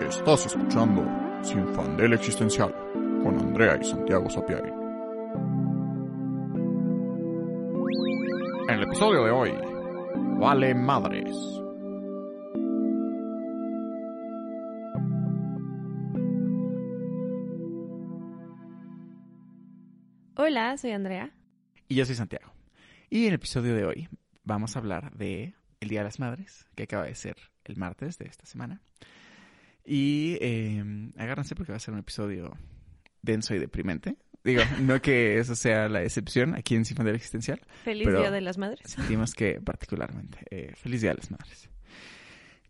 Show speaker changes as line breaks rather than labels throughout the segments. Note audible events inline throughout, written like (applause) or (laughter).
Estás escuchando Sin Fandel Existencial con Andrea y Santiago Sapiari. En el episodio de hoy, Vale Madres.
Hola, soy Andrea.
Y yo soy Santiago. Y en el episodio de hoy vamos a hablar de el Día de las Madres, que acaba de ser el martes de esta semana. Y eh, agárrense porque va a ser un episodio denso y deprimente. Digo, no que (laughs) eso sea la excepción aquí en Sin Fandel Existencial.
Feliz Día de las Madres.
Sentimos que particularmente. eh, feliz Día de las Madres.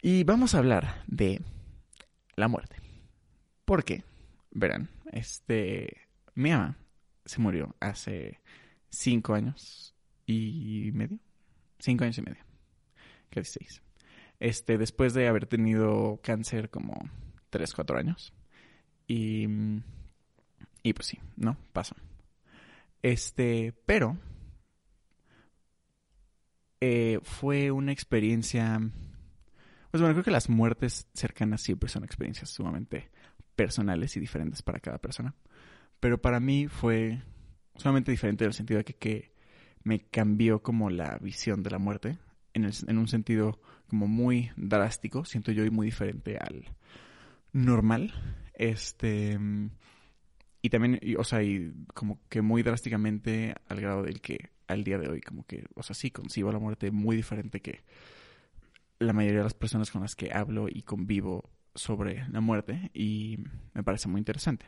Y vamos a hablar de la muerte. Porque, verán, este, mi mamá se murió hace cinco años y medio. Cinco años y medio. Casi seis. Este, después de haber tenido cáncer como tres, cuatro años. Y, y pues sí, ¿no? Pasó. Este, pero eh, fue una experiencia. Pues bueno, creo que las muertes cercanas siempre son experiencias sumamente personales y diferentes para cada persona. Pero para mí fue sumamente diferente en el sentido de que, que me cambió como la visión de la muerte. En, el- en un sentido como muy drástico, siento yo, y muy diferente al normal. Este. Y también, o sea, y como que muy drásticamente al grado del que al día de hoy, como que, o sea, sí concibo la muerte muy diferente que la mayoría de las personas con las que hablo y convivo sobre la muerte y me parece muy interesante.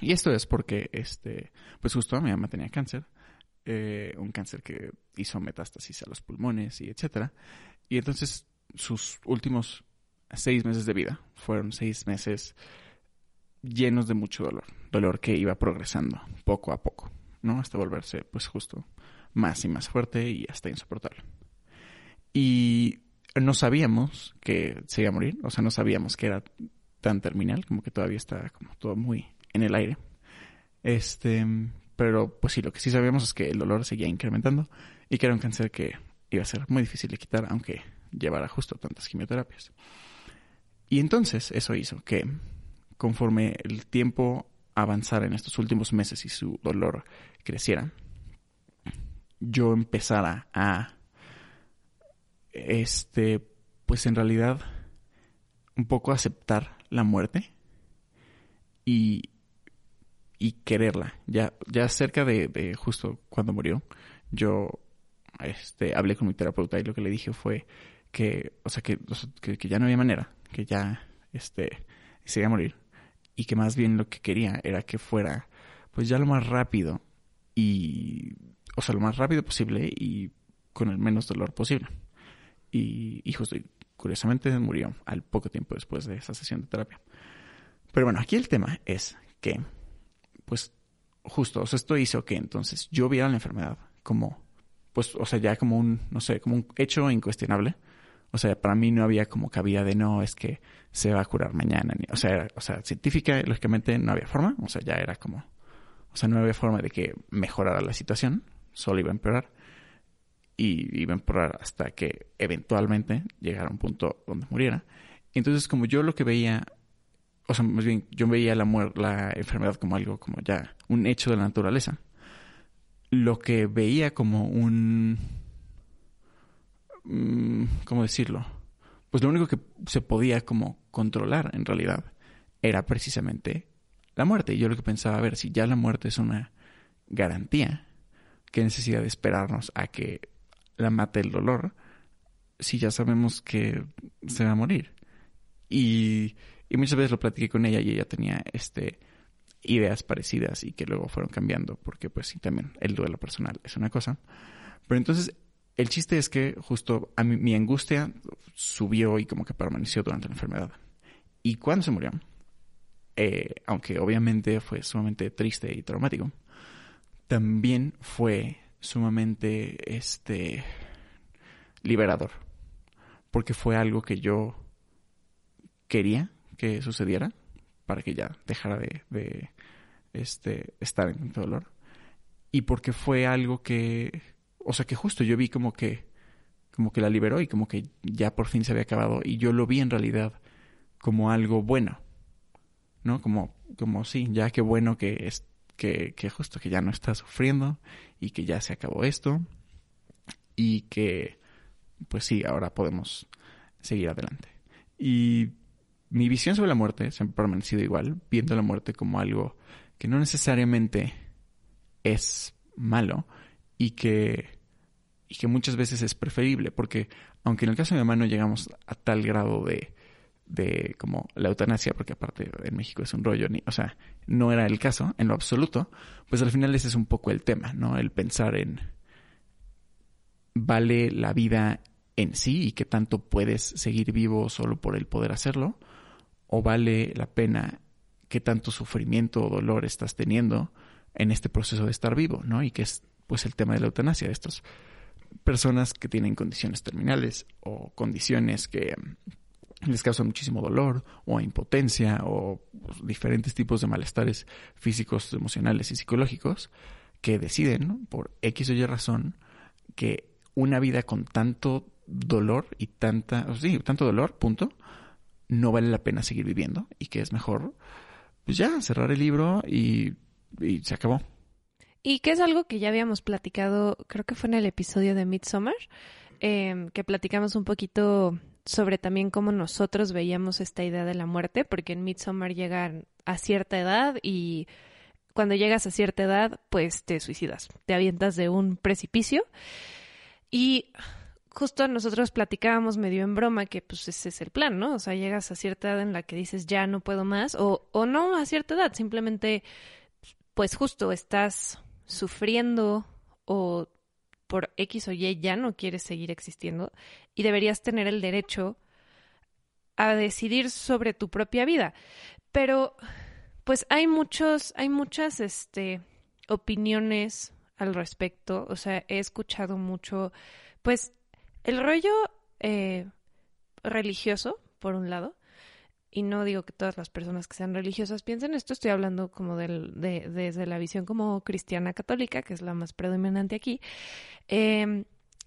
Y esto es porque, este, pues justo mi mamá tenía cáncer, eh, un cáncer que hizo metástasis a los pulmones y etcétera. Y entonces sus últimos seis meses de vida fueron seis meses llenos de mucho dolor, dolor que iba progresando poco a poco, ¿no? Hasta volverse, pues justo, más y más fuerte y hasta insoportable. Y no sabíamos que se iba a morir, o sea, no sabíamos que era tan terminal, como que todavía está como todo muy en el aire. Este, pero pues sí, lo que sí sabíamos es que el dolor seguía incrementando y que era un cáncer que iba a ser muy difícil de quitar, aunque llevara justo tantas quimioterapias. Y entonces eso hizo que conforme el tiempo avanzara en estos últimos meses y su dolor creciera, yo empezara a, este, pues en realidad, un poco aceptar la muerte y, y quererla. Ya, ya cerca de, justo cuando murió, yo, este, hablé con mi terapeuta y lo que le dije fue que, o sea, que, que, ya no había manera, que ya, este, se iba a morir y que más bien lo que quería era que fuera pues ya lo más rápido y o sea lo más rápido posible y con el menos dolor posible y, y justo curiosamente murió al poco tiempo después de esa sesión de terapia pero bueno aquí el tema es que pues justo o sea esto hizo que entonces yo viera la enfermedad como pues o sea ya como un no sé como un hecho incuestionable o sea, para mí no había como cabida de no, es que se va a curar mañana. O, sea, era- o sea, científica, lógicamente, no había forma. O sea, ya era como. O sea, no había forma de que mejorara la situación. Solo iba a empeorar. Y iba a empeorar hasta que eventualmente llegara un punto donde muriera. Entonces, como yo lo que veía. O sea, más bien, yo veía la, la enfermedad como algo, como ya un hecho de la naturaleza. Lo que veía como un mm, ¿cómo decirlo? Pues lo único que se podía como controlar en realidad era precisamente la muerte. Y yo lo que pensaba, a ver, si ya la muerte es una garantía, ¿qué necesidad de esperarnos a que la mate el dolor si ya sabemos que se va a morir? Y, y muchas veces lo platiqué con ella y ella tenía este ideas parecidas y que luego fueron cambiando porque pues sí también el duelo personal es una cosa. Pero entonces el chiste es que justo a mí, mi angustia subió y como que permaneció durante la enfermedad. Y cuando se murió, eh, aunque obviamente fue sumamente triste y traumático, también fue sumamente este liberador. Porque fue algo que yo quería que sucediera para que ya dejara de, de, este, estar en tanto dolor. Y porque fue algo que, o sea, que justo yo vi como que, como que la liberó y como que ya por fin se había acabado. Y yo lo vi en realidad como algo bueno, ¿no? Como, como sí, ya qué bueno que es, que, que justo que ya no está sufriendo y que ya se acabó esto y que, pues sí, ahora podemos seguir adelante. Y mi visión sobre la muerte siempre ha permanecido igual, viendo la muerte como algo que no necesariamente es malo y que, y que muchas veces es preferible, porque aunque en el caso de mi mamá no llegamos a tal grado de, de como la eutanasia, porque aparte en México es un rollo, ni, o sea, no era el caso en lo absoluto, pues al final ese es un poco el tema, ¿no? El pensar en vale la vida en sí y que tanto puedes seguir vivo solo por el poder hacerlo, o vale la pena qué tanto sufrimiento o dolor estás teniendo en este proceso de estar vivo, ¿no? Y que es pues el tema de la eutanasia, de estas personas que tienen condiciones terminales o condiciones que les causan muchísimo dolor o impotencia o pues, diferentes tipos de malestares físicos, emocionales y psicológicos que deciden por X o Y razón que una vida con tanto dolor y tanta, sí, tanto dolor, punto, no vale la pena seguir viviendo y que es mejor, pues ya, cerrar el libro y, y se acabó.
Y que es algo que ya habíamos platicado, creo que fue en el episodio de Midsommar, eh, que platicamos un poquito sobre también cómo nosotros veíamos esta idea de la muerte, porque en Midsommar llegan a cierta edad y cuando llegas a cierta edad, pues te suicidas, te avientas de un precipicio y justo nosotros platicábamos medio en broma que pues ese es el plan, ¿no? O sea, llegas a cierta edad en la que dices ya no puedo más o, o no a cierta edad, simplemente pues justo estás sufriendo o por X o Y ya no quieres seguir existiendo y deberías tener el derecho a decidir sobre tu propia vida. Pero pues hay muchos, hay muchas este opiniones al respecto. O sea, he escuchado mucho, pues, el rollo eh, religioso, por un lado, y no digo que todas las personas que sean religiosas piensen esto, estoy hablando como del, de, desde la visión como cristiana católica, que es la más predominante aquí, eh,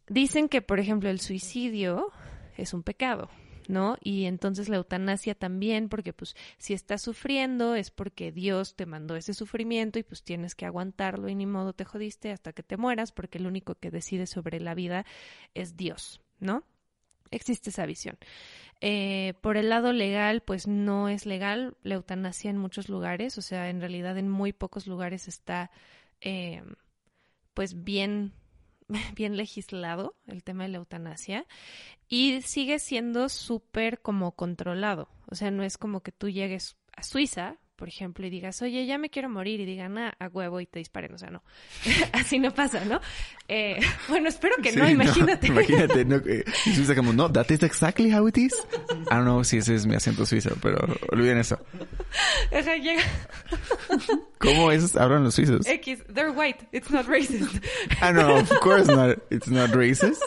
dicen que, por ejemplo, el suicidio es un pecado, ¿no? Y entonces la eutanasia también, porque pues si estás sufriendo es porque Dios te mandó ese sufrimiento y pues tienes que aguantarlo y ni modo te jodiste hasta que te mueras, porque el único que decide sobre la vida es Dios, ¿no? Existe esa visión. Eh, por el lado legal, pues no es legal la eutanasia en muchos lugares, o sea, en realidad en muy pocos lugares está eh, pues bien (laughs) bien legislado el tema de la eutanasia y sigue siendo súper como controlado. O sea, no es como que tú llegues a Suiza, por ejemplo, y digas, oye, ya me quiero morir, y digan, ah, a huevo, y te disparen. O sea, no. (laughs) Así no pasa, ¿no? Eh, (laughs) bueno, espero que no, imagínate.
imagínate, no, eh, (laughs) Suiza como, no, that is exactly how it is. I don't know si ese es mi acento suizo, pero olviden eso.
Sea, llega...
¿Cómo es? Hablan los suizos.
X, they're white, it's not racist.
Ah, no, of course not, it's not racist.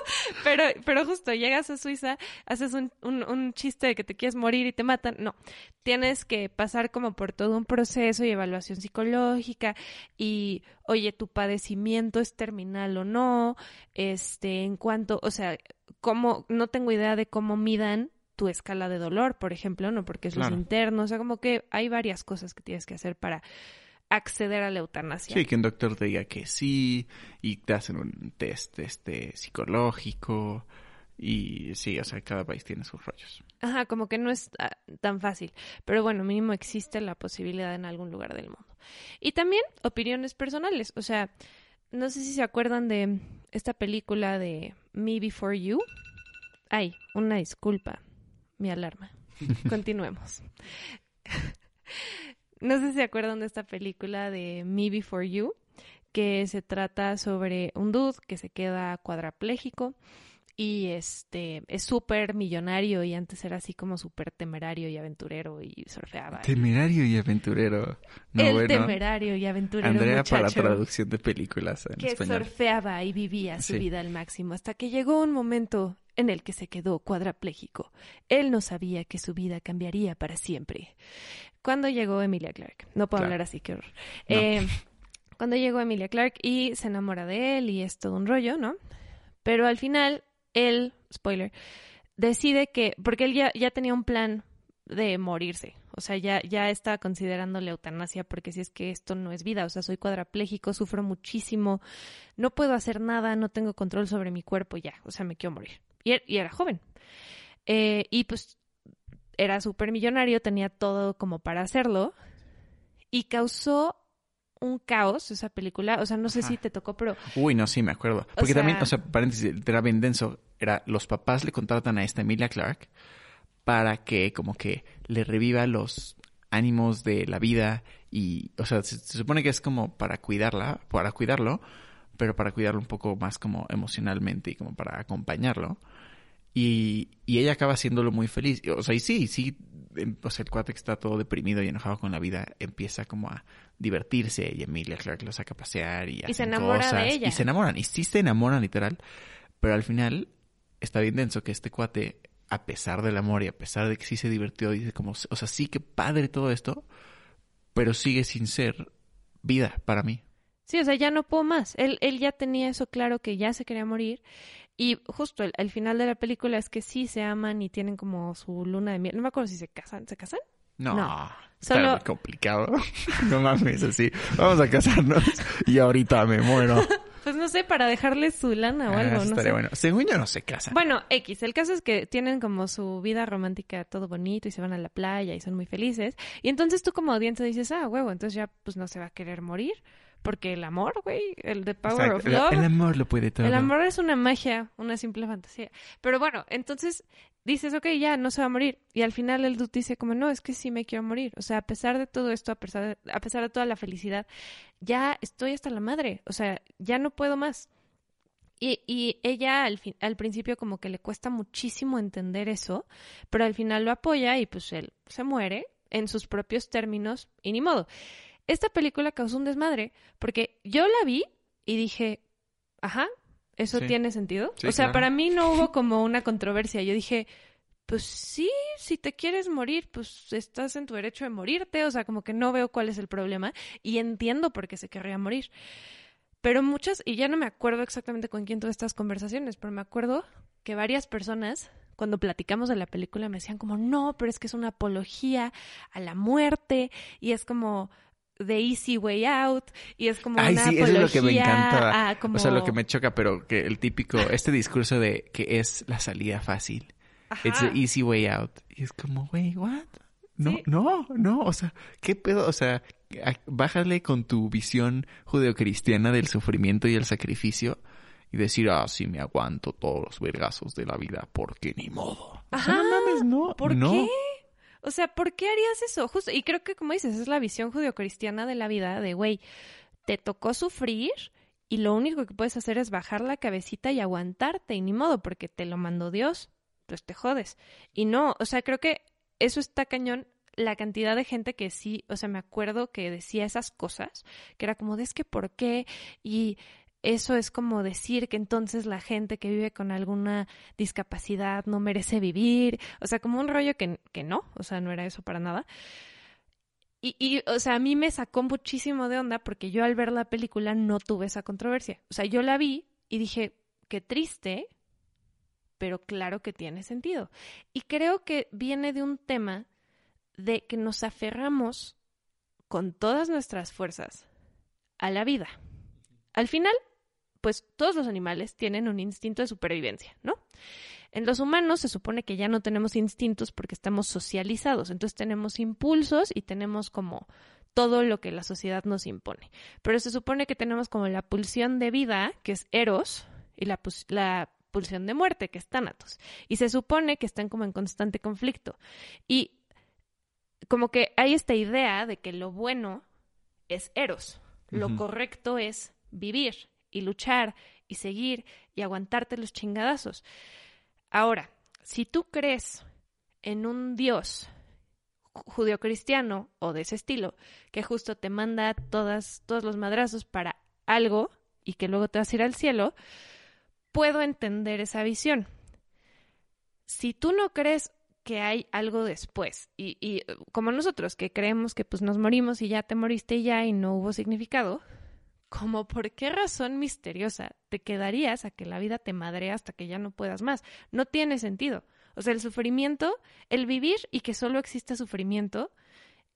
Pero, pero justo, llegas a Suiza, haces un, un, un chiste de que te quieres morir y te matan. No, tienes que pasar como por todo un proceso y evaluación psicológica y, oye, tu padecimiento es terminal o no, este, en cuanto, o sea, cómo, no tengo idea de cómo midan tu escala de dolor, por ejemplo, no porque es los internos, o sea, como que hay varias cosas que tienes que hacer para acceder a la eutanasia.
Sí, que un doctor te diga que sí y te hacen un test este psicológico y sí, o sea, cada país tiene sus rollos.
Ajá, como que no es ah, tan fácil. Pero bueno, mínimo existe la posibilidad en algún lugar del mundo. Y también opiniones personales. O sea, no sé si se acuerdan de esta película de Me Before You. Ay, una disculpa. Mi alarma. (laughs) Continuemos. no sé si se acuerdan de esta película de Me Before You, que se trata sobre un dude que se queda cuadraplégico y este es súper millonario y antes era así como súper temerario y aventurero y surfeaba.
Temerario y aventurero.
No, el temerario y aventurero.
Andrea para traducción de películas en
que
español.
surfeaba y vivía su vida al máximo hasta que llegó un momento en el que se quedó cuadrapléjico. Él no sabía que su vida cambiaría para siempre. Cuando llegó Emilia Clark, no puedo hablar así, qué horror. Eh, cuando llegó Emilia Clark y se enamora de él y es todo un rollo, ¿no? Pero al final él, spoiler, decide que, porque él ya, ya tenía un plan de morirse. O sea, ya, ya está considerando la eutanasia porque si es que esto no es vida. O sea, soy cuadrapléjico, sufro muchísimo, no puedo hacer nada, no tengo control sobre mi cuerpo, ya. O sea, me quiero morir. Y, er, era joven. Eh, y pues era súper millonario, tenía todo como para hacerlo. Y causó un caos esa película. O sea, no sé si te tocó, pero.
Uy, no, sí, me acuerdo. Porque también, o sea, paréntesis, era bien denso. Era los papás le contratan a esta Emilia Clark para que como que le reviva los ánimos de la vida y, o sea, se, supone que es como para cuidarla, para cuidarlo, pero para cuidarlo un poco más como emocionalmente y como para acompañarlo. Y, y ella acaba haciéndolo muy feliz. O sea, y sí, sí, o sea, el cuate que está todo deprimido y enojado con la vida empieza como a divertirse y Emilia Clark lo saca a pasear y,
y se enamora de ella.
Y se enamoran, y sí se enamoran literal, pero al final está bien denso que este cuate a pesar del amor y a pesar de que sí se divirtió, dice como, o sea, sí que padre todo esto, pero sigue sin ser vida para mí.
Sí, o sea, ya no puedo más. Él, él ya tenía eso claro que ya se quería morir. Y justo el, final de la película es que sí se aman y tienen como su luna de miel. No me acuerdo si se casan. ¿Se casan?
No, no. Solo... muy complicado. (laughs) no mames, así. Vamos a casarnos y ahorita me muero. (laughs)
Pues no sé, para dejarle su lana o ah, algo, no sé.
bueno. Según yo no se casan.
Bueno, X, el caso es que tienen como su vida romántica todo bonito y se van a la playa y son muy felices. Y entonces tú como audiencia dices, ah, huevo, entonces ya pues no se va a querer morir. Porque el amor, güey, el de Power of Love.
El amor lo puede todo.
El amor es una magia, una simple fantasía. Pero bueno, entonces dices, ok, ya, no se va a morir. Y al final el dude dice como, no, es que sí me quiero morir. O sea, a pesar de todo esto, a pesar de, a pesar de toda la felicidad, ya estoy hasta la madre. O sea, ya no puedo más. Y, y ella al, fin, al principio como que le cuesta muchísimo entender eso, pero al final lo apoya y pues él se muere en sus propios términos y ni modo. Esta película causó un desmadre porque yo la vi y dije, ajá, ¿Eso tiene sentido? o sea, para mí no hubo (laughs) como una controversia. Yo dije, pues sí, si te quieres morir, pues estás en tu derecho de morirte. O sea, como que no veo cuál es el problema y entiendo por qué se querría morir. Pero muchas, y ya no me acuerdo exactamente con quién tuve estas conversaciones, pero me acuerdo que varias personas, cuando platicamos de la película, me decían como, no, pero es que es una apología a la muerte y es como, The Easy Way Out y es como
Ay,
una
sí, eso es lo que me encanta. O sea, lo que me choca, pero que el típico, este discurso de que es la salida fácil. It's the easy way out. Y es como, güey, what? No, no, no, o sea, ¿qué pedo? O sea, bájale con tu visión judeocristiana del sufrimiento y el sacrificio y decir, ah, sí, me aguanto todos los vergazos de la vida porque ni modo.
Ajá. no mames, no. ¿Por qué? O sea, ¿por qué harías eso? Justo, y creo que como dices, es la visión judio-cristiana de la vida de, güey, te tocó sufrir y lo único que puedes hacer es bajar la cabecita y aguantarte y ni modo, porque te lo mandó Dios, pues te jodes. Y no, o sea, creo que eso está cañón la cantidad de gente que sí, o sea, me acuerdo que decía esas cosas, que era como es que por qué y eso es como decir que entonces la gente que vive con alguna discapacidad no merece vivir, o sea, como un rollo que, que no, o sea, no era eso para nada. Y, y, o sea, a mí me sacó muchísimo de onda porque yo al ver la película no tuve esa controversia. O sea, yo la vi y dije, qué triste, pero claro que tiene sentido. Y creo que viene de un tema de que nos aferramos con todas nuestras fuerzas a la vida. Al final, pues todos los animales tienen un instinto de supervivencia, ¿no? En los humanos se supone que ya no tenemos instintos porque estamos socializados, entonces tenemos impulsos y tenemos como todo lo que la sociedad nos impone. Pero se supone que tenemos como la pulsión de vida, que es eros, y la, la pulsión de muerte, que es tánatos. Y se supone que están como en constante conflicto. Y como que hay esta idea de que lo bueno es eros, lo correcto es vivir y luchar y seguir y aguantarte los chingadazos. Ahora, si tú crees en un Dios judio-cristiano o de ese estilo, que justo te manda todas, todos los madrazos para algo y que luego te vas a ir al cielo, puedo entender esa visión. Si tú no crees que hay algo después, y, y como nosotros que creemos que pues nos morimos y ya te moriste ya y no hubo significado, como por qué razón misteriosa te quedarías a que la vida te madre hasta que ya no puedas más. No tiene sentido. O sea, el sufrimiento, el vivir y que solo exista sufrimiento,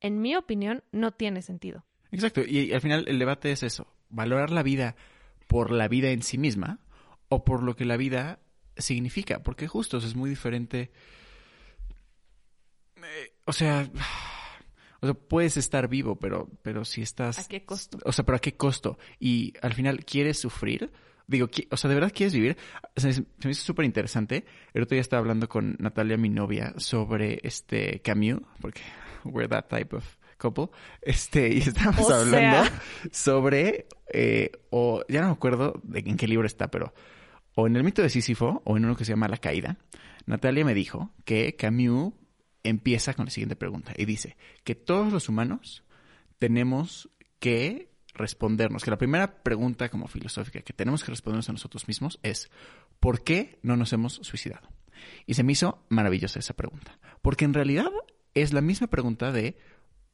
en mi opinión, no tiene sentido.
Exacto, y al final el debate es eso, valorar la vida por la vida en sí misma o por lo que la vida significa, porque justo es muy diferente. Eh, o sea, o sea, puedes estar vivo, pero, pero si estás...
¿A qué costo?
O sea, pero ¿a qué costo? Y al final, ¿quieres sufrir? Digo, o sea, ¿de verdad quieres vivir? se me hizo súper interesante. El otro día estaba hablando con Natalia, mi novia, sobre este Camus, porque (laughs) we're that type of couple. Este, y estábamos hablando sobre, eh, o ya no me acuerdo de en qué libro está, pero o en el mito de Sísifo o en uno que se llama La Caída, Natalia me dijo que Camus empieza con la siguiente pregunta y dice que todos los humanos tenemos que respondernos, que la primera pregunta como filosófica que tenemos que respondernos a nosotros mismos es ¿por qué no nos hemos suicidado? Y se me hizo maravillosa esa pregunta, porque en realidad es la misma pregunta de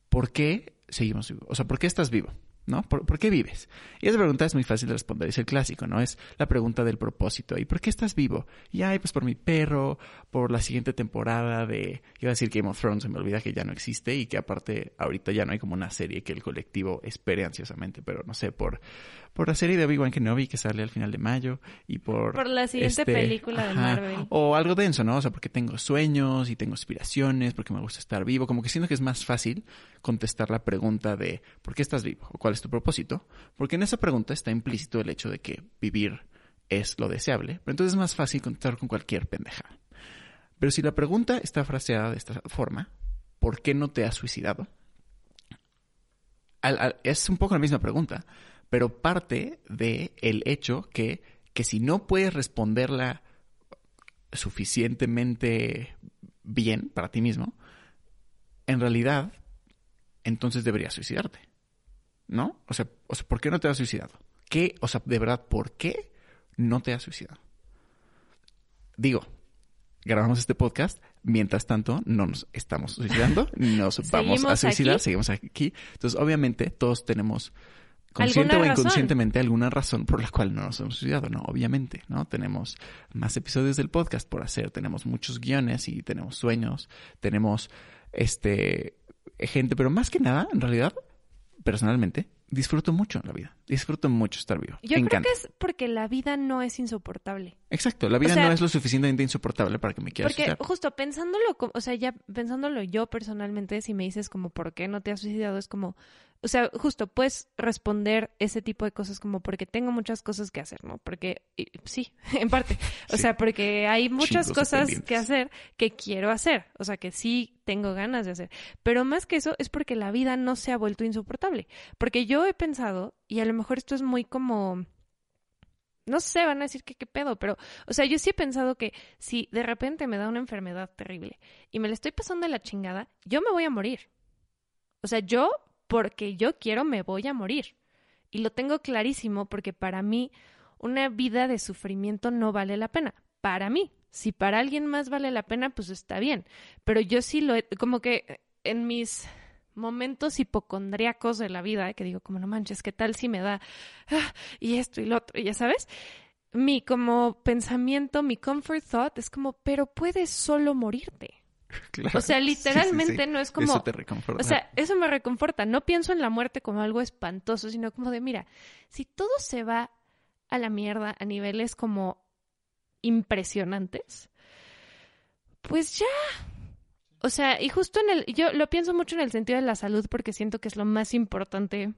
¿por qué seguimos vivos? O sea, ¿por qué estás vivo? ¿No? ¿Por, qué vives? Y esa pregunta es muy fácil de responder, es el clásico, ¿no? Es la pregunta del propósito. ¿Y por qué estás vivo? Y ay, pues por mi perro, por la siguiente temporada de, iba a decir Game of Thrones, se me olvida que ya no existe y que aparte ahorita ya no hay como una serie que el colectivo espere ansiosamente, pero no sé, por, por la serie de Obi-Wan Kenobi que sale al final de mayo y por...
Por la siguiente este, película de Marvel.
O algo denso, ¿no? O sea, porque tengo sueños y tengo aspiraciones, porque me gusta estar vivo, como que siento que es más fácil contestar la pregunta de ¿por qué estás vivo? o ¿cuál tu propósito? Porque en esa pregunta está implícito el hecho de que vivir es lo deseable, pero entonces es más fácil contestar con cualquier pendejada. Pero si la pregunta está fraseada de esta forma, ¿por qué no te has suicidado? es un poco la misma pregunta, pero parte de el hecho que, que si no puedes responderla suficientemente bien para ti mismo, en realidad entonces deberías suicidarte. ¿No? O sea, o sea, ¿por qué no te has suicidado? ¿Qué? O sea, de verdad, ¿por qué no te has suicidado? Digo, grabamos este podcast, mientras tanto no nos estamos suicidando, (laughs) nos vamos a suicidar, seguimos aquí. Entonces, obviamente, todos tenemos consciente o inconscientemente alguna razón por la cual no nos hemos suicidado, ¿no? Obviamente, ¿no? Tenemos más episodios del podcast por hacer, tenemos muchos guiones y tenemos sueños, tenemos este gente, pero más que nada, en realidad, personalmente, disfruto mucho la vida. Disfruto mucho estar vivo.
Yo creo que es porque la vida no es insoportable.
Exacto, la vida no es lo suficientemente insoportable para que me quieras
Porque justo pensándolo, o sea, ya pensándolo yo personalmente, si me dices como por qué no te has suicidado, es como, o sea, justo puedes responder ese tipo de cosas como porque tengo muchas cosas que hacer, ¿no? Porque sí, (laughs) en parte. O sea, porque hay muchas cosas que hacer que quiero hacer. O sea, que sí tengo ganas de hacer. Pero más que eso es porque la vida no se ha vuelto insoportable. Porque yo he pensado, y a lo mejor esto es muy como no sé, van a decir que qué pedo, pero, o sea, yo sí he pensado que si de repente me da una enfermedad terrible y me la estoy pasando de la chingada, yo me voy a morir. O sea, yo porque yo quiero me voy a morir. Y lo tengo clarísimo porque para mí una vida de sufrimiento no vale la pena. Para mí. Si para alguien más vale la pena, pues está bien. Pero yo sí lo he, como que en mis momentos hipocondriacos de la vida, que digo, como no manches, ¿qué tal si me da ah, y esto y lo otro? Y ya sabes, mi como pensamiento, mi comfort thought es como, pero puedes solo morirte. (laughs) O sea, literalmente no es como...
Eso te reconforta.
O sea, eso me reconforta. No pienso en la muerte como algo espantoso, sino como de, mira, si todo se va a la mierda a niveles como impresionantes, pues ya. O sea, y justo en el... Yo lo pienso mucho en el sentido de la salud porque siento que es lo más importante.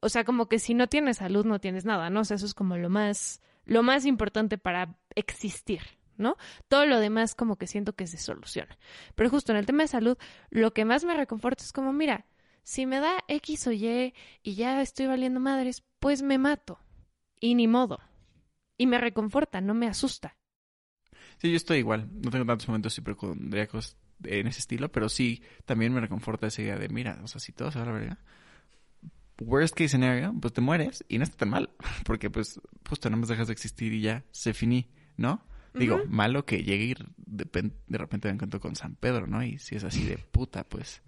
O sea, como que si no tienes salud no tienes nada, ¿no? O sea, eso es como lo más... Lo más importante para existir, ¿no? Todo lo demás como que siento que se soluciona. Pero justo en el tema de salud, lo que más me reconforta es como, mira, si me da X o Y y ya estoy valiendo madres, pues me mato. Y ni modo. Y me reconforta, no me asusta.
Sí, yo estoy igual. No tengo tantos momentos hipocondríacos en ese estilo, pero sí también me reconforta esa idea de, mira, o sea, si todo se va a la verga, worst case scenario, pues te mueres y no está tan mal, (laughs) porque pues justo nada más dejas de existir y ya se finí, ¿no? Digo, malo que llegue y de, repente me encuentro con San Pedro, ¿no? Y si es así de puta, pues,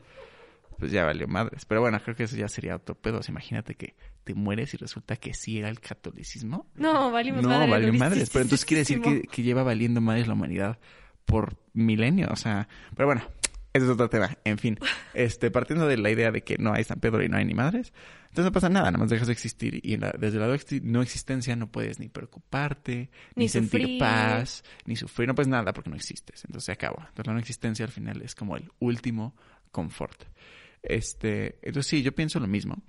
pues ya valió madres. Pero bueno, creo que eso ya sería otro pedo. imagínate que te mueres y resulta que sí era el catolicismo.
No, valimos
no,
madres.
No, valió madres. Pero entonces quiere decir que, que, lleva valiendo madres la humanidad por milenios, o sea, pero bueno, ese es otro tema. En fin, (laughs) este, partiendo de la idea de que no hay San Pedro y no hay ni madres, entonces no pasa nada, nada más dejas de existir. Y desde la no existencia no puedes ni preocuparte, ni, sentir paz, ni sufrir, no puedes nada porque no existes. Entonces se acaba. Entonces la no existencia al final es como el último confort. Este, entonces sí, yo pienso lo mismo.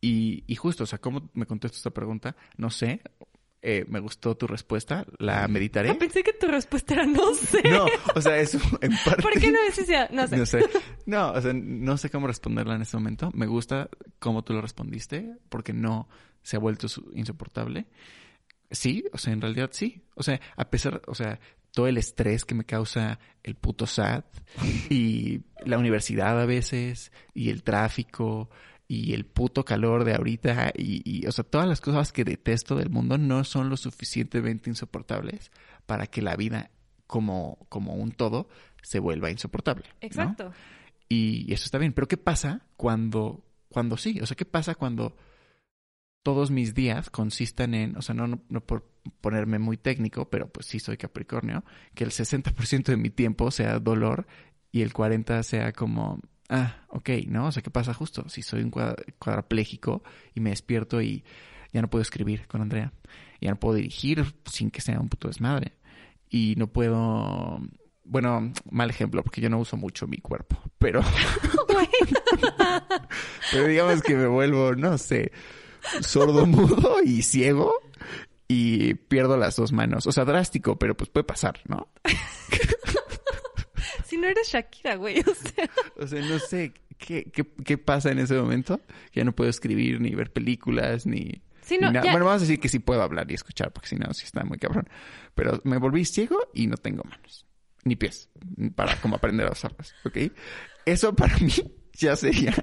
Y, y justo, o sea, ¿cómo me contesto esta pregunta? No sé. Eh, me gustó tu respuesta, la meditaré.
Ah, pensé que tu respuesta era no sé.
No, o sea, es (laughs) en parte.
¿Por qué no no sé?
No sé. No, o sea, no sé cómo responderla en este momento. Me gusta cómo tú lo respondiste, porque no se ha vuelto insoportable. Sí, o sea, en realidad sí. O sea, a pesar, o sea, todo el estrés que me causa el puto SAT y la universidad a veces y el tráfico y el puto calor de ahorita y, o sea, todas las cosas que detesto del mundo no son lo suficientemente insoportables para que la vida como, como un todo se vuelva insoportable. Exacto. Y, eso está bien. Pero ¿qué pasa cuando, cuando sí? O sea, ¿qué pasa cuando todos mis días consistan en, o sea, no, no, no por ponerme muy técnico, pero pues sí soy Capricornio, que el 60% de mi tiempo sea dolor y el 40% sea como ah, ok, ¿no? O sea, ¿qué pasa justo? Si soy un cuadrapléjico y me despierto y ya no puedo escribir con Andrea, ya no puedo dirigir sin que sea un puto desmadre, y no puedo, bueno, mal ejemplo, porque yo no uso mucho mi cuerpo, pero, (laughs) (laughs) pero digamos que me vuelvo, no sé, sordo mudo y ciego y pierdo las dos manos. O sea, drástico, pero pues puede pasar, ¿no? (laughs)
si no eres Shakira, güey, o sea. (laughs)
O sea, no sé qué, qué, qué pasa en ese momento. Ya no puedo escribir, ni ver películas, ni... Bueno, vamos a decir que sí puedo hablar y escuchar, porque si no, sí está muy cabrón. Pero me volví ciego y no tengo manos, ni pies, para como aprender a usarlas, ¿ok? Eso para mí ya sería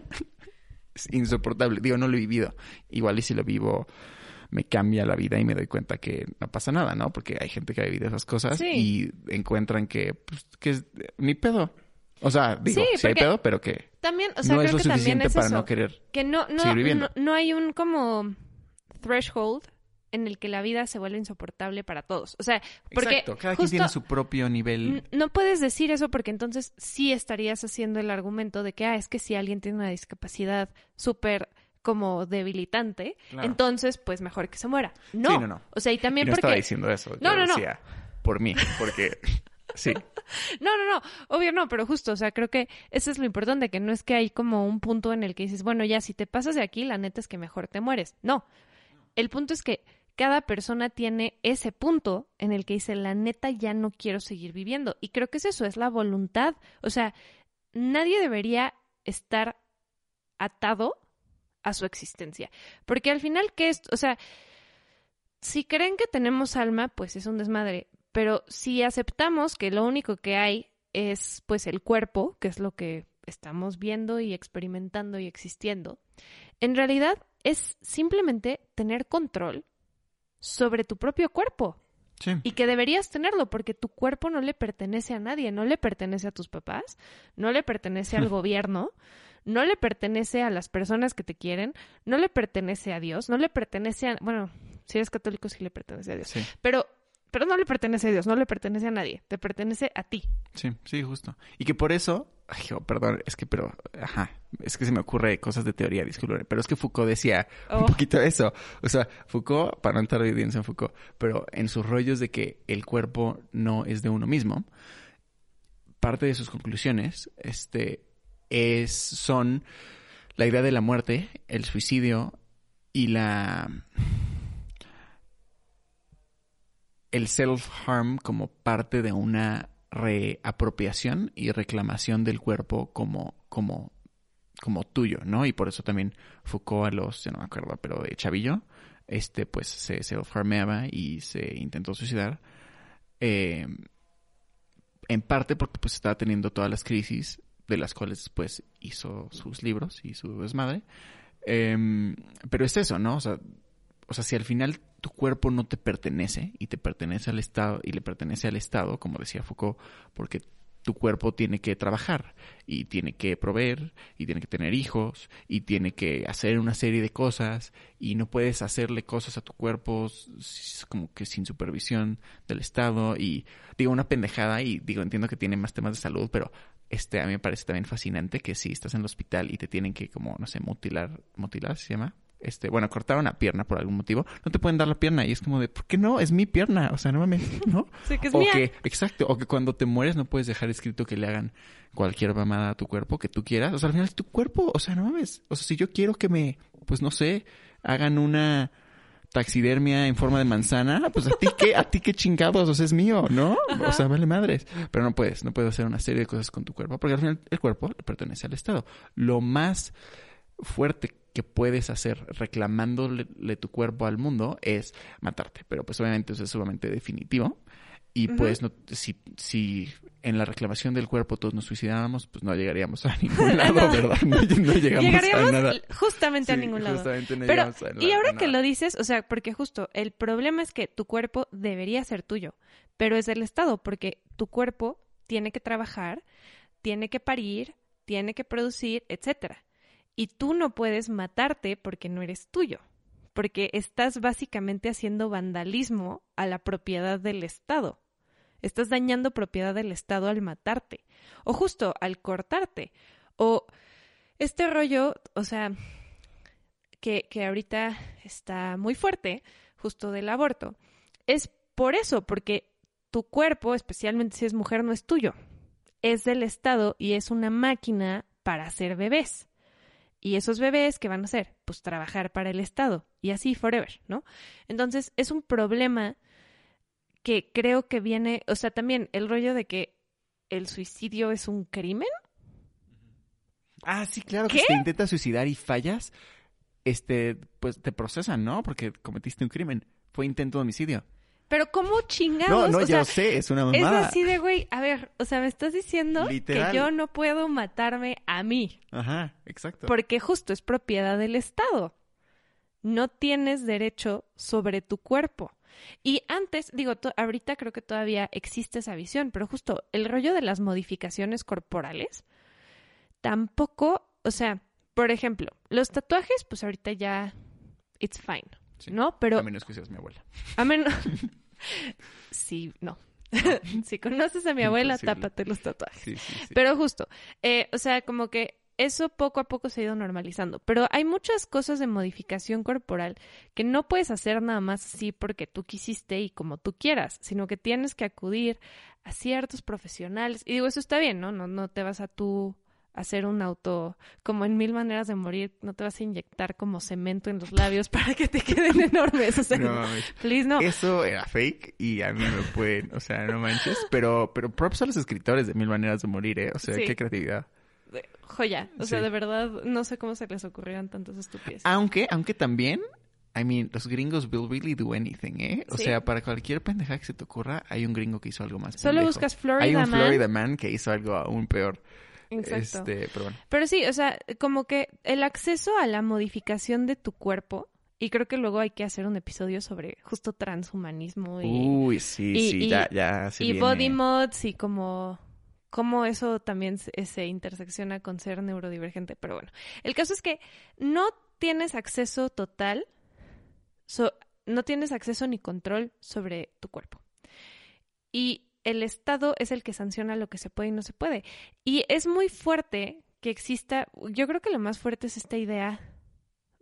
(laughs) insoportable. Digo, no lo he vivido. Igual y si lo vivo me cambia la vida y me doy cuenta que no pasa nada, ¿no? Porque hay gente que ha vivido esas cosas y encuentran que, pues, que es ni pedo. O sea, digo, sí, hay pedo, pero que
también, o sea, no es lo suficiente
para no querer
que no, no, no, no hay un como threshold en el que la vida se vuelve insoportable para todos. O sea, porque
Exacto, cada quien tiene su propio nivel.
No puedes decir eso porque entonces sí estarías haciendo el argumento de que, ah, es que si alguien tiene una discapacidad súper como debilitante, entonces pues mejor que se muera. No, sí, no, no. O sea, y también
no
porque...
estaba diciendo eso. No, no, no. por mí, porque (laughs) sí.
No, no, no, obvio no, pero justo, o sea, creo que eso es lo importante, que no es que hay como un punto en el que dices, bueno, ya si te pasas de aquí, la neta es que mejor te mueres. No, el punto es que cada persona tiene ese punto en el que dice, la neta ya no quiero seguir viviendo. Y creo que es eso, es la voluntad. O sea, nadie debería estar atado a su existencia. Porque al final, ¿qué es? O sea, si creen que tenemos alma, pues es un desmadre. Pero si aceptamos que lo único que hay es pues el cuerpo, que es lo que estamos viendo y experimentando y existiendo, en realidad es simplemente tener control sobre tu propio cuerpo. Sí. Y que deberías tenerlo porque tu cuerpo no le pertenece a nadie, no le pertenece a tus papás, no le pertenece al (laughs) gobierno, no le pertenece a las personas que te quieren, no le pertenece a Dios, no le pertenece a, bueno, si eres católico sí le pertenece a Dios, pero pero no le pertenece a Dios, no le pertenece a nadie, te pertenece a ti.
Sí, sí, justo. Y que por eso, ay, oh, perdón, es que, pero, ajá, es que se me ocurre cosas de teoría, disculpe, pero es que Foucault decía un oh. poquito eso. O sea, Foucault, para no entrar en Foucault, pero en sus rollos de que el cuerpo no es de uno mismo, parte de sus conclusiones, este, es, son la idea de la muerte, el suicidio y la el self-harm como parte de una reapropiación y reclamación del cuerpo como, como, como tuyo, ¿no? Y por eso también Foucault a los, yo no me acuerdo, pero de Chavillo, este, pues se self-harmeaba y se intentó suicidar. Eh, en parte porque pues estaba teniendo todas las crisis de las cuales después hizo sus libros y su desmadre. Em, pero es eso, ¿no? O sea, o sea, si al final tu cuerpo no te pertenece y te pertenece al Estado y le pertenece al Estado, como decía Foucault, porque tu cuerpo tiene que trabajar y tiene que proveer y tiene que tener hijos y tiene que hacer una serie de cosas y no puedes hacerle cosas a tu cuerpo como que sin supervisión del Estado y digo una pendejada y digo entiendo que tiene más temas de salud, pero este a mí me parece también fascinante que si estás en el hospital y te tienen que como no sé mutilar, mutilar se llama, este, bueno, cortar una pierna por algún motivo, no te pueden dar la pierna y es como de, ¿por qué no? Es mi pierna, o sea, no mames, (laughs) ¿no?
Sí, que es
o
mía.
que, exacto, o que cuando te mueres no puedes dejar escrito que le hagan cualquier mamada a tu cuerpo que tú quieras, o sea, al final es tu cuerpo, o sea, no mames, o sea, si yo quiero que me, pues no sé, hagan una taxidermia en forma de manzana, pues a ti qué, a ti qué chingados, o sea, es mío, ¿no? O sea, vale madres. Pero no puedes, no puedes hacer una serie de cosas con tu cuerpo, porque al final el cuerpo le pertenece al Estado. Lo más fuerte que puedes hacer reclamándole tu cuerpo al mundo es matarte. Pero pues obviamente eso es sumamente definitivo. Y pues no, si, si en la reclamación del cuerpo todos nos suicidáramos, pues no llegaríamos a ningún (laughs) lado, ¿verdad? (laughs) No, no llegamos
Llegaríamos
a nada.
justamente a ningún lado.
justamente no
Pero,
llegamos a
y ahora
a
que lo dices, o sea, porque justo el problema es que tu cuerpo debería ser tuyo, pero es del Estado, porque tu cuerpo tiene que trabajar, tiene que parir, tiene que producir, etcétera. Y tú no puedes matarte porque no eres tuyo, porque estás básicamente haciendo vandalismo a la propiedad del Estado. Estás dañando propiedad del Estado al matarte, o justo al cortarte, o este rollo, o sea, que, que ahorita está muy fuerte, justo del aborto, es por eso, porque tu cuerpo, especialmente si es mujer, no es tuyo. Es del Estado y es una máquina para hacer bebés. Y esos bebés, ¿qué van a hacer? Pues trabajar para el Estado. Y así forever, ¿no? Entonces, es un problema que creo que viene, o sea, también el rollo de que el suicidio es un crimen.
Ah, sí, claro,
¿Qué?
que si te intentas suicidar y fallas, este, pues te procesan, ¿no? Porque cometiste un crimen. Fue intento de homicidio.
Pero ¿cómo chingados?
No, no,
o
yo
sea,
sé, es una
Es
mamada.
así de, güey, a ver, o sea, me estás diciendo
Literal.
que yo no puedo matarme a mí,
Ajá, exacto.
porque justo es propiedad del Estado. No tienes derecho sobre tu cuerpo. Y antes, digo, ahorita creo que todavía existe esa visión, pero justo el rollo de las modificaciones corporales, tampoco, o sea, por ejemplo, los tatuajes, pues ahorita ya, it's fine,
Sí.
¿no? Pero
A menos que seas mi abuela.
a menos. (laughs) sí, no. (laughs) si conoces a mi abuela,
Imposible.
tápate los tatuajes.
Sí, sí, sí.
Pero justo, eh, o sea, como que eso poco a poco se ha ido normalizando. Pero hay muchas cosas de modificación corporal que no puedes hacer nada más así porque tú quisiste y como tú quieras, sino que tienes que acudir a ciertos profesionales. Y digo, eso está bien, ¿no? No, no te vas a tú hacer un auto como en mil maneras de morir, no te vas a inyectar como cemento en los labios (laughs) para que te queden enormes. O sea,
No
please no.
Eso era fake y a mí me pueden, o sea, no manches, pero, pero props a los escritores de Mil Maneras de Morir, ¿eh? O sea,
Sí.
qué creatividad.
Joya. O sea, de verdad, no sé cómo se les ocurrieron tantas estupideces.
Aunque, aunque también, I mean, los gringos will really do anything, ¿eh? O
Sí.
sea, para cualquier pendeja que se te ocurra, hay un gringo que hizo algo más
Solo
pendejo.
buscas
Hay
Florida
un
Man.
Florida Man que hizo algo aún peor.
Exacto.
Este, pero bueno.
Pero sí, o sea, como que el acceso a la modificación de tu cuerpo, y creo que luego hay que hacer un episodio sobre justo transhumanismo y,
Uy, sí,
y-
sí,
y-
ya, ya se
y
viene.
body mods y como cómo eso también se, se intersecciona con ser neurodivergente. Pero bueno, el caso es que no tienes acceso total, so- no tienes acceso ni control sobre tu cuerpo. Y el Estado es el que sanciona lo que se puede y no se puede. Y es muy fuerte que exista, yo creo que lo más fuerte es esta idea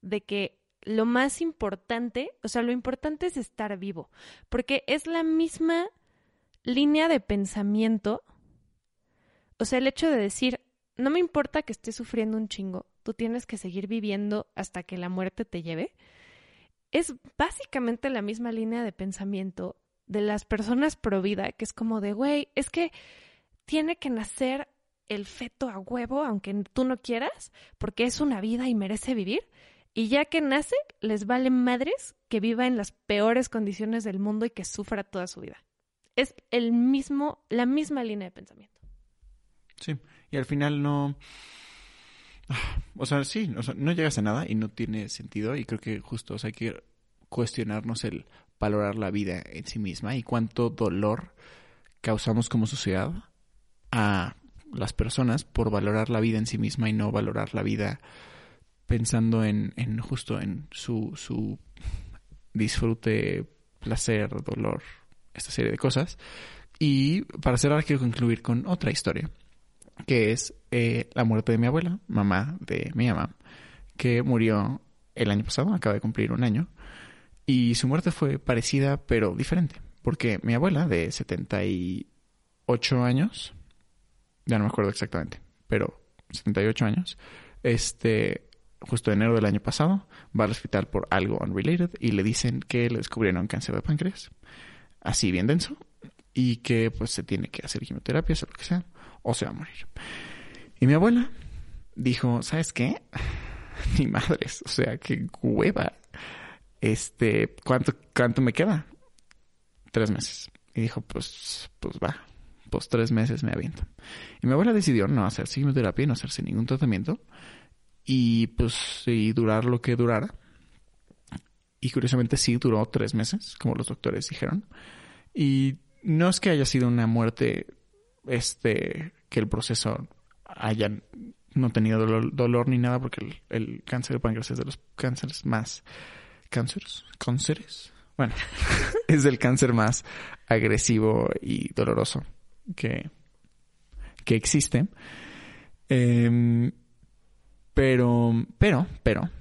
de que lo más importante, o sea, lo importante es estar vivo, porque es la misma línea de pensamiento, o sea, el hecho de decir, no me importa que estés sufriendo un chingo, tú tienes que seguir viviendo hasta que la muerte te lleve, es básicamente la misma línea de pensamiento de las personas pro vida, que es como de, güey, es que tiene que nacer el feto a huevo, aunque tú no quieras, porque es una vida y merece vivir. Y ya que nace, les vale madres que viva en las peores condiciones del mundo y que sufra toda su vida. Es el mismo, la misma línea de pensamiento.
Sí, y al final no... O sea, sí, no llegas a nada y no tiene sentido y creo que justo hay que cuestionarnos el valorar la vida en sí misma y cuánto dolor causamos como sociedad a las personas por valorar la vida en sí misma y no valorar la vida pensando en, justo en su, su disfrute, placer, dolor, esta serie de cosas. Y para cerrar quiero concluir con otra historia, que es eh, la muerte de mi abuela, mamá de mi mamá, que murió el año pasado, acaba de cumplir un año, y su muerte fue parecida pero diferente, porque mi abuela de 78 años, ya no me acuerdo exactamente, pero 78 años, este, justo en enero del año pasado, va al hospital por algo unrelated y le dicen que le descubrieron cáncer de páncreas, así bien denso, y que pues se tiene que hacer quimioterapia, o lo que sea, o se va a morir. Y mi abuela dijo, ¿sabes qué? (laughs) Ni madres, o sea, qué hueva. Este, ¿cuánto, cuánto me queda? Tres meses. Y dijo, pues, pues va, pues tres meses me aviento. Y mi abuela decidió no hacer quimioterapia no hacerse ningún tratamiento. Y pues, y durar lo que durara. Y curiosamente sí duró tres meses, como los doctores dijeron. Y no es que haya sido una muerte, este, que el proceso haya no tenido dolor, ni nada, porque el, cáncer de páncreas es de los cánceres más... ¿Cánceres? ¿Cánceres? Bueno, (laughs) es el cáncer más agresivo y doloroso que, que existe. Em, pero, pero, pero,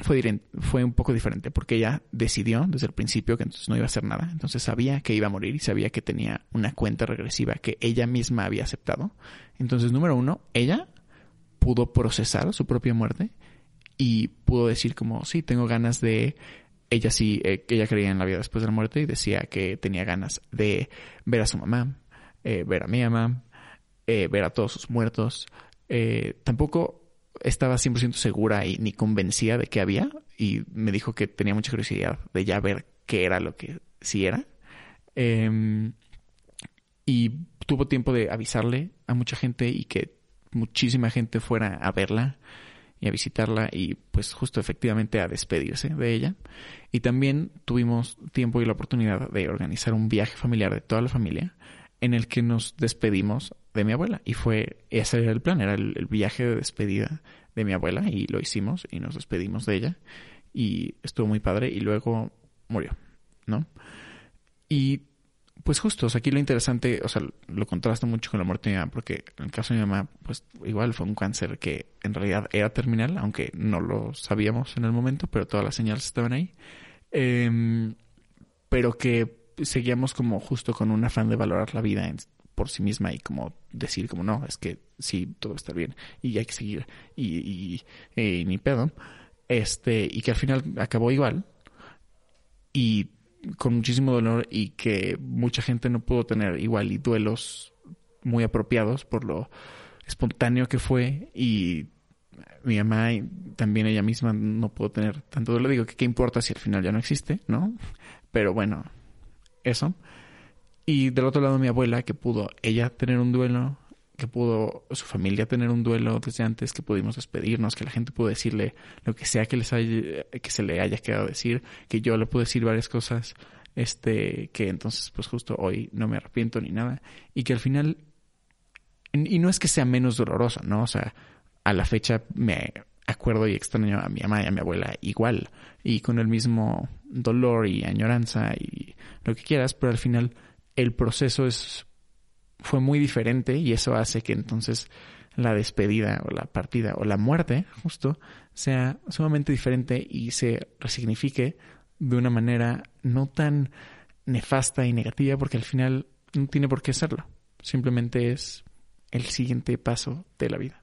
fue, fue un poco diferente porque ella decidió desde el principio que entonces no iba a hacer nada. Entonces sabía que iba a morir y sabía que tenía una cuenta regresiva que ella misma había aceptado. Entonces, número uno, ella pudo procesar su propia muerte y pudo decir como, sí, tengo ganas de... Ella sí, eh, ella creía en la vida después de la muerte y decía que tenía ganas de ver a su mamá, eh, ver a mi mamá, eh, ver a todos sus muertos. tampoco estaba 100% segura y ni convencida de que había y me dijo que tenía mucha curiosidad de ya ver qué era lo que sí era. Em, y tuvo tiempo de avisarle a mucha gente y que muchísima gente fuera a verla y a visitarla y pues justo efectivamente a despedirse de ella. Y también tuvimos tiempo y la oportunidad de organizar un viaje familiar de toda la familia en el que nos despedimos de mi abuela. Y fue, ese era el plan, era el, viaje de despedida de mi abuela y lo hicimos y nos despedimos de ella y estuvo muy padre y luego murió, ¿no? Y pues justo, aquí lo interesante, o sea, lo contrasta mucho con la muerte de mi mamá, porque en el caso de mi mamá, pues igual fue un cáncer que en realidad era terminal, aunque no lo sabíamos en el momento, pero todas las señales estaban ahí. Em, pero que seguíamos como justo con un afán de valorar la vida por sí misma y como decir como no, es que sí, todo va a estar bien y hay que seguir y, y, ni pedo. Este, y que al final acabó igual y con muchísimo dolor y que mucha gente no pudo tener igual y duelos muy apropiados por lo espontáneo que fue y mi mamá y también ella misma no pudo tener tanto dolor. Digo que qué importa si al final ya no existe, ¿no? Pero bueno, eso. Y del otro lado mi abuela, que pudo ella tener un duelo, que pudo su familia tener un duelo desde antes, que pudimos despedirnos, que la gente pudo decirle lo que sea que les haya, que se le haya quedado decir, que yo le pude decir varias cosas, este, que entonces pues justo hoy no me arrepiento ni nada, y que al final, y no es que sea menos doloroso, ¿no? O sea, a la fecha me acuerdo y extraño a mi mamá y a mi abuela igual, y con el mismo dolor y añoranza y lo que quieras, pero al final el proceso es fue muy diferente y eso hace que entonces la despedida o la partida o la muerte justo sea sumamente diferente y se resignifique de una manera no tan nefasta y negativa porque al final no tiene por qué serlo. Simplemente es el siguiente paso de la vida.